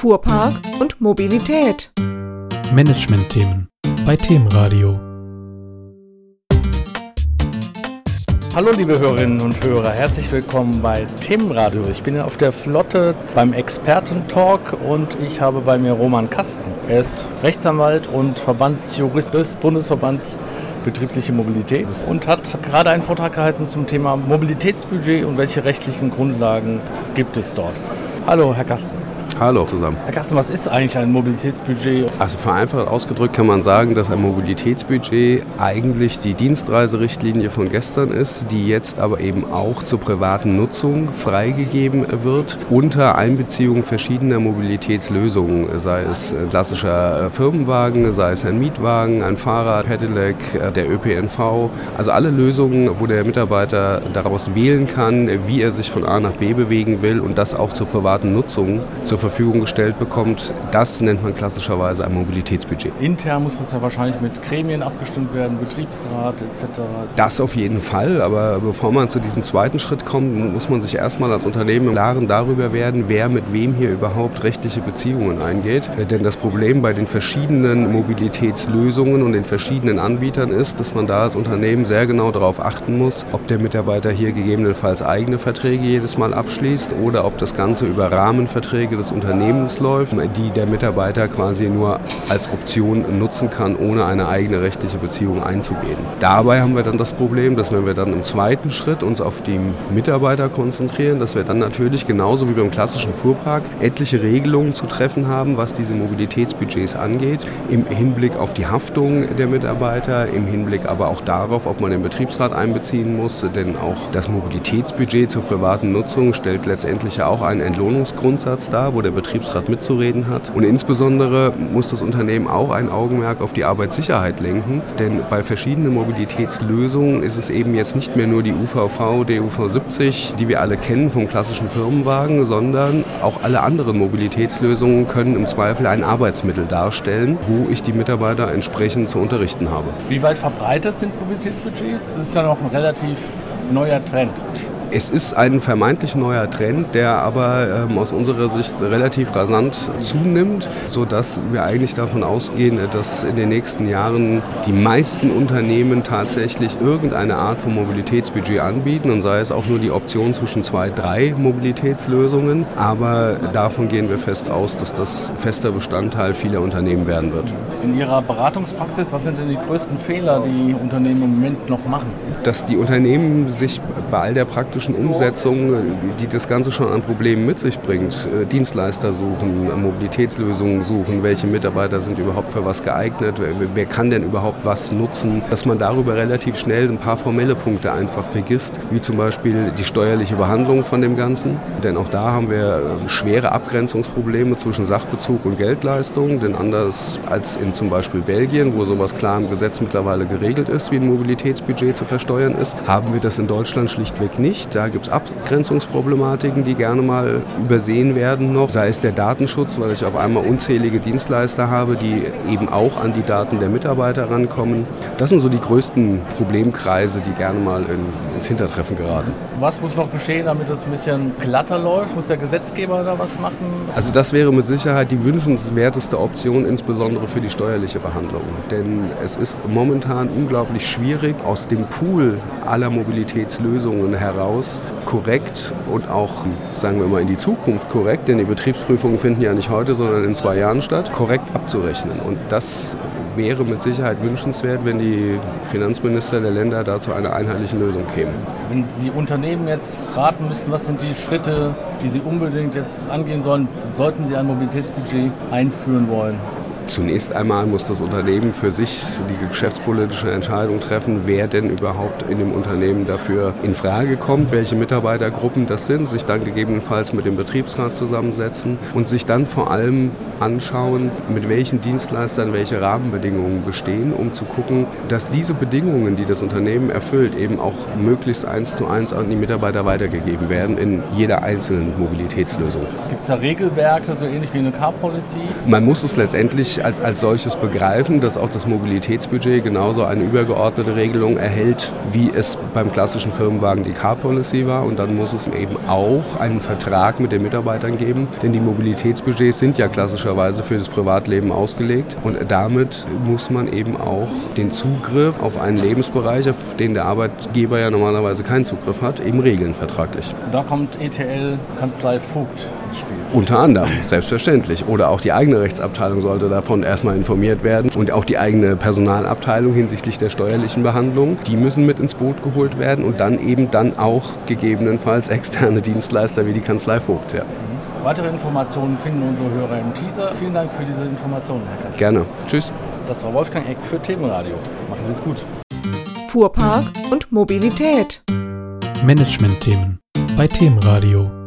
Fuhrpark und Mobilität. Management-Themen bei Themenradio. Hallo liebe Hörerinnen und Hörer, herzlich willkommen bei Themenradio. Ich bin auf der Flotte beim Expertentalk und ich habe bei mir Roman Kasten. Er ist Rechtsanwalt und Verbandsjurist des Bundesverbands betriebliche Mobilität und hat gerade einen Vortrag gehalten zum Thema Mobilitätsbudget und welche rechtlichen Grundlagen gibt es dort. Hallo, Herr Kasten. Hallo zusammen. Herr Kasten, was ist eigentlich ein Mobilitätsbudget? Also vereinfacht ausgedrückt kann man sagen, dass ein Mobilitätsbudget eigentlich die Dienstreiserichtlinie von gestern ist, die jetzt aber eben auch zur privaten Nutzung freigegeben wird, unter Einbeziehung verschiedener Mobilitätslösungen, sei es klassischer äh, Firmenwagen, sei es ein Mietwagen, ein Fahrrad, Pedelec, äh, der ÖPNV. Also alle Lösungen, wo der Mitarbeiter daraus wählen kann, wie er sich von A nach B bewegen will und das auch zur privaten Nutzung zur Verfügung Verfügung gestellt bekommt. Das nennt man klassischerweise ein Mobilitätsbudget. Intern muss das ja wahrscheinlich mit Gremien abgestimmt werden, Betriebsrat etc. Das auf jeden Fall, aber bevor man zu diesem zweiten Schritt kommt, muss man sich erstmal als Unternehmen im Klaren darüber werden, wer mit wem hier überhaupt rechtliche Beziehungen eingeht. Denn das Problem bei den verschiedenen Mobilitätslösungen und den verschiedenen Anbietern ist, dass man da als Unternehmen sehr genau darauf achten muss, ob der Mitarbeiter hier gegebenenfalls eigene Verträge jedes Mal abschließt oder ob das Ganze über Rahmenverträge des Unternehmens läuft, die der Mitarbeiter quasi nur als Option nutzen kann, ohne eine eigene rechtliche Beziehung einzugehen. Dabei haben wir dann das Problem, dass wenn wir dann im zweiten Schritt uns auf die Mitarbeiter konzentrieren, dass wir dann natürlich genauso wie beim klassischen Fuhrpark etliche Regelungen zu treffen haben, was diese Mobilitätsbudgets angeht, im Hinblick auf die Haftung der Mitarbeiter, im Hinblick aber auch darauf, ob man den Betriebsrat einbeziehen muss, denn auch das Mobilitätsbudget zur privaten Nutzung stellt letztendlich ja auch einen Entlohnungsgrundsatz dar, wo der der Betriebsrat mitzureden hat. Und insbesondere muss das Unternehmen auch ein Augenmerk auf die Arbeitssicherheit lenken, denn bei verschiedenen Mobilitätslösungen ist es eben jetzt nicht mehr nur die UVV, DUV 70, die wir alle kennen vom klassischen Firmenwagen, sondern auch alle anderen Mobilitätslösungen können im Zweifel ein Arbeitsmittel darstellen, wo ich die Mitarbeiter entsprechend zu unterrichten habe. Wie weit verbreitet sind Mobilitätsbudgets? Das ist ja noch ein relativ neuer Trend. Es ist ein vermeintlich neuer Trend, der aber ähm, aus unserer Sicht relativ rasant zunimmt, sodass wir eigentlich davon ausgehen, dass in den nächsten Jahren die meisten Unternehmen tatsächlich irgendeine Art von Mobilitätsbudget anbieten und sei es auch nur die Option zwischen zwei, drei Mobilitätslösungen. Aber davon gehen wir fest aus, dass das fester Bestandteil vieler Unternehmen werden wird. In Ihrer Beratungspraxis, was sind denn die größten Fehler, die Unternehmen im Moment noch machen? Dass die Unternehmen sich bei all der praktischen praktischen Umsetzung, die das Ganze schon an Problemen mit sich bringt. Äh, Dienstleister suchen, Mobilitätslösungen suchen, welche Mitarbeiter sind überhaupt für was geeignet, wer kann denn überhaupt was nutzen, dass man darüber relativ schnell ein paar formelle Punkte einfach vergisst, wie zum Beispiel die steuerliche Behandlung von dem Ganzen. Denn auch da haben wir äh, schwere Abgrenzungsprobleme zwischen Sachbezug und Geldleistung, denn anders als in zum Beispiel Belgien, wo sowas klar im Gesetz mittlerweile geregelt ist, wie ein Mobilitätsbudget zu versteuern ist, haben wir das in Deutschland schlichtweg nicht. Da gibt es Abgrenzungsproblematiken, die gerne mal übersehen werden noch. Sei es der Datenschutz, weil ich auf einmal unzählige Dienstleister habe, die eben auch an die Daten der Mitarbeiter rankommen. Das sind so die größten Problemkreise, die gerne mal in, ins Hintertreffen geraten. Was muss noch geschehen, damit es ein bisschen glatter läuft? Muss der Gesetzgeber da was machen? Also das wäre mit Sicherheit die wünschenswerteste Option, insbesondere für die steuerliche Behandlung. Denn es ist momentan unglaublich schwierig, aus dem Pool aller Mobilitätslösungen heraus hinaus korrekt und auch, sagen wir mal, in die Zukunft korrekt, denn die Betriebsprüfungen finden ja nicht heute, sondern in zwei Jahren statt, korrekt abzurechnen. Und das wäre mit Sicherheit wünschenswert, wenn die Finanzminister der Länder da zu einer einheitlichen Lösung kämen. Wenn Sie Unternehmen jetzt raten müssten, was sind die Schritte, die Sie unbedingt jetzt angehen sollen, sollten Sie ein Mobilitätsbudget einführen wollen? Zunächst einmal muss das Unternehmen für sich die geschäftspolitische Entscheidung treffen, wer denn überhaupt in dem Unternehmen dafür in Frage kommt, welche Mitarbeitergruppen das sind, sich dann gegebenenfalls mit dem Betriebsrat zusammensetzen und sich dann vor allem anschauen, mit welchen Dienstleistern welche Rahmenbedingungen bestehen, um zu gucken, dass diese Bedingungen, die das Unternehmen erfüllt, eben auch möglichst eins zu eins an die Mitarbeiter weitergegeben werden in jeder einzelnen Mobilitätslösung. Gibt es da Regelwerke, so ähnlich wie eine Car Policy? Man muss es letztendlich als, als solches begreifen, dass auch das Mobilitätsbudget genauso eine übergeordnete Regelung erhält, wie es beim klassischen Firmenwagen die Car Policy war und dann muss es eben auch einen Vertrag mit den Mitarbeitern geben, denn die Mobilitätsbudgets sind ja klassischerweise für das Privatleben ausgelegt und damit muss man eben auch den Zugriff auf einen Lebensbereich, auf den der Arbeitgeber ja normalerweise keinen Zugriff hat, eben regeln vertraglich. Da kommt ETL Kanzlei Vogt ins Spiel. Unter anderem, selbstverständlich. Oder auch die eigene Rechtsabteilung sollte davon erstmal informiert werden und auch die eigene Personalabteilung hinsichtlich der steuerlichen Behandlung. Die müssen mit ins Boot geholt werden und dann eben dann auch gegebenenfalls externe Dienstleister wie die Kanzlei Vogt. Ja. Weitere Informationen finden unsere Hörer im Teaser. Vielen Dank für diese Informationen, Herr Kanzler. Gerne. Tschüss. Das war Wolfgang Eck für Themenradio. Machen Sie es gut. Fuhrpark und Mobilität. Management-Themen bei Themenradio.